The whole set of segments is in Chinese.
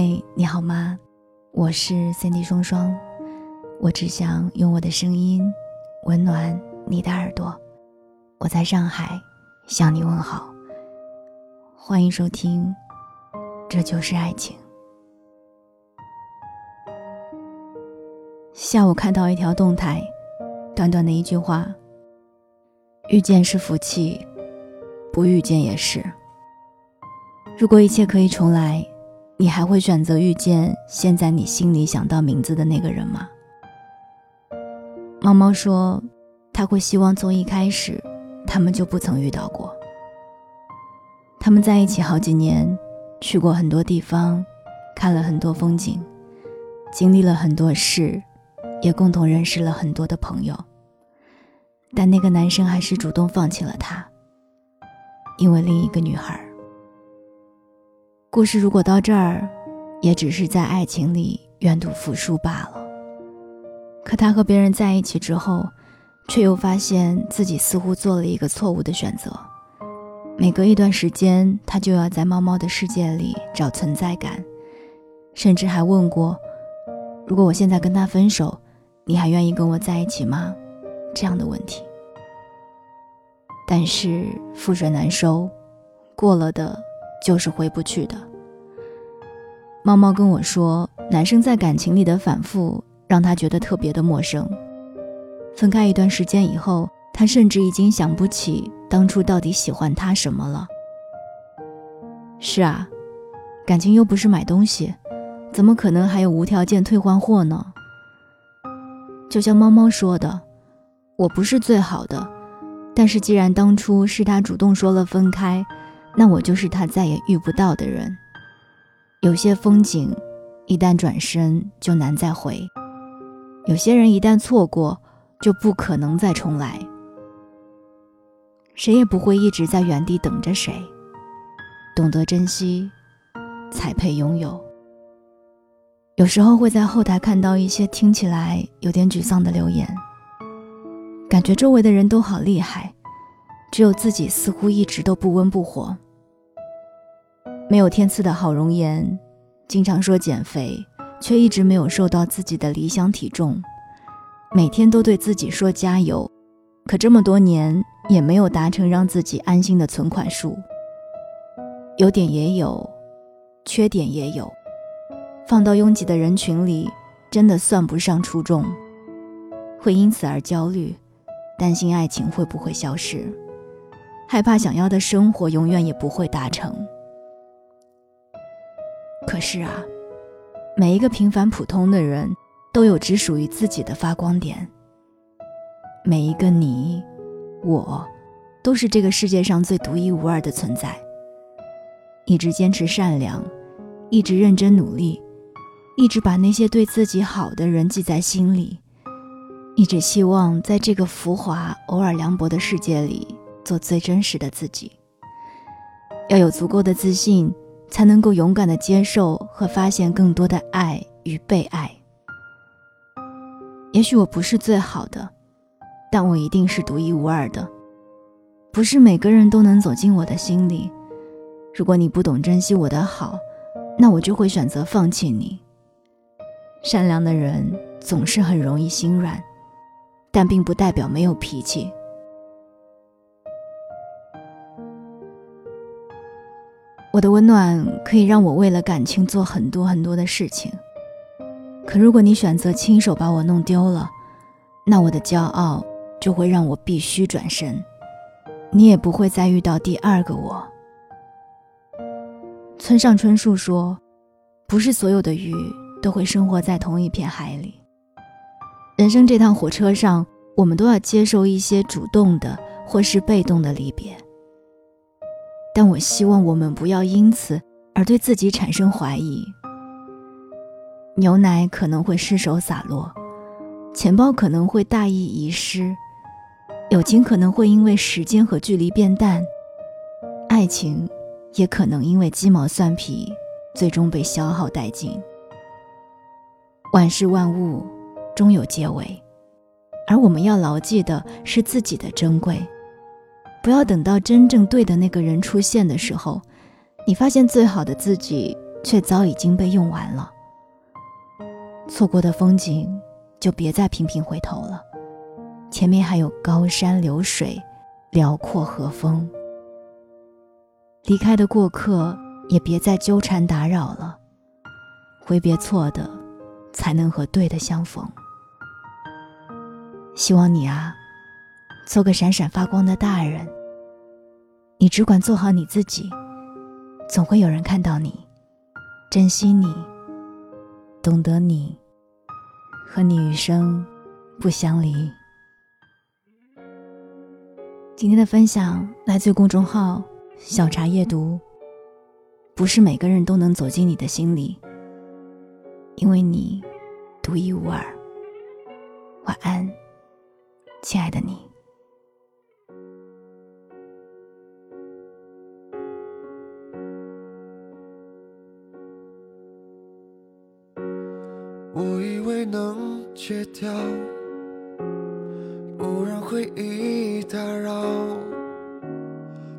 嗨，你好吗？我是三 D 双双，我只想用我的声音温暖你的耳朵。我在上海向你问好，欢迎收听《这就是爱情》。下午看到一条动态，短短的一句话：“遇见是福气，不遇见也是。”如果一切可以重来。你还会选择遇见现在你心里想到名字的那个人吗？猫猫说，他会希望从一开始，他们就不曾遇到过。他们在一起好几年，去过很多地方，看了很多风景，经历了很多事，也共同认识了很多的朋友。但那个男生还是主动放弃了他，因为另一个女孩。故事如果到这儿，也只是在爱情里愿赌服输罢了。可他和别人在一起之后，却又发现自己似乎做了一个错误的选择。每隔一段时间，他就要在猫猫的世界里找存在感，甚至还问过：“如果我现在跟他分手，你还愿意跟我在一起吗？”这样的问题。但是覆水难收，过了的。就是回不去的。猫猫跟我说，男生在感情里的反复让他觉得特别的陌生。分开一段时间以后，他甚至已经想不起当初到底喜欢他什么了。是啊，感情又不是买东西，怎么可能还有无条件退换货呢？就像猫猫说的，我不是最好的，但是既然当初是他主动说了分开。那我就是他再也遇不到的人。有些风景，一旦转身就难再回；有些人一旦错过，就不可能再重来。谁也不会一直在原地等着谁。懂得珍惜，才配拥有。有时候会在后台看到一些听起来有点沮丧的留言，感觉周围的人都好厉害。只有自己似乎一直都不温不火，没有天赐的好容颜，经常说减肥，却一直没有瘦到自己的理想体重，每天都对自己说加油，可这么多年也没有达成让自己安心的存款数。优点也有，缺点也有，放到拥挤的人群里，真的算不上出众，会因此而焦虑，担心爱情会不会消失。害怕想要的生活永远也不会达成。可是啊，每一个平凡普通的人都有只属于自己的发光点。每一个你，我，都是这个世界上最独一无二的存在。一直坚持善良，一直认真努力，一直把那些对自己好的人记在心里，一直希望在这个浮华、偶尔凉薄的世界里。做最真实的自己，要有足够的自信，才能够勇敢的接受和发现更多的爱与被爱。也许我不是最好的，但我一定是独一无二的。不是每个人都能走进我的心里。如果你不懂珍惜我的好，那我就会选择放弃你。善良的人总是很容易心软，但并不代表没有脾气。我的温暖可以让我为了感情做很多很多的事情，可如果你选择亲手把我弄丢了，那我的骄傲就会让我必须转身，你也不会再遇到第二个我。村上春树说：“不是所有的鱼都会生活在同一片海里。”人生这趟火车上，我们都要接受一些主动的或是被动的离别。但我希望我们不要因此而对自己产生怀疑。牛奶可能会失手洒落，钱包可能会大意遗失，友情可能会因为时间和距离变淡，爱情也可能因为鸡毛蒜皮最终被消耗殆尽。万事万物终有结尾，而我们要牢记的是自己的珍贵。不要等到真正对的那个人出现的时候，你发现最好的自己却早已经被用完了。错过的风景，就别再频频回头了。前面还有高山流水，辽阔和风。离开的过客，也别再纠缠打扰了。挥别错的，才能和对的相逢。希望你啊，做个闪闪发光的大人。你只管做好你自己，总会有人看到你，珍惜你，懂得你，和你余生不相离。今天的分享来自于公众号“小茶夜读”。不是每个人都能走进你的心里，因为你独一无二。晚安，亲爱的你。戒掉，不让回忆打扰，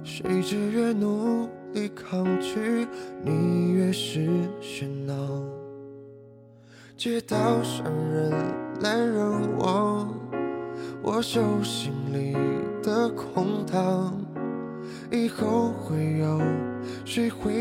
谁知越努力抗拒，你越是喧闹。街道上人来人往，我手心里的空荡，以后会有谁会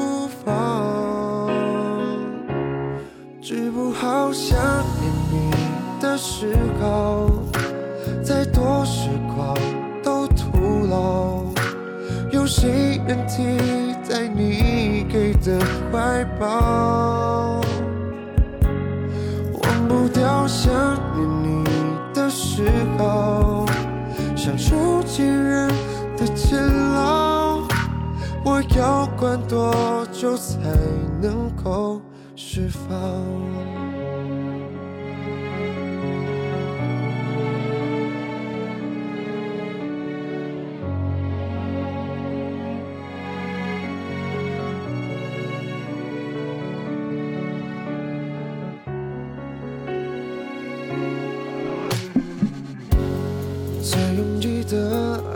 好想念你的嗜好，再多时光都徒劳。有谁能替代你给的怀抱？忘不掉想念你的嗜好，像囚禁人的监牢。我要关多久才能够？释放。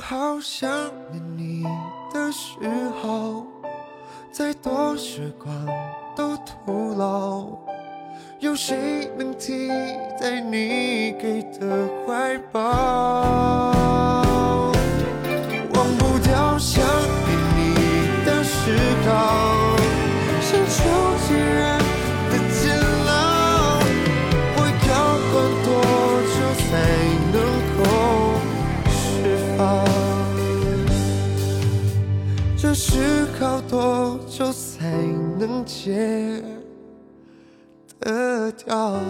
好想念你的嗜好，再多时光都徒劳。有谁能替代你给的怀抱？忘不掉想念你的嗜好，像囚禁人的监牢。我要关多久才能够？释放久才能戒得掉？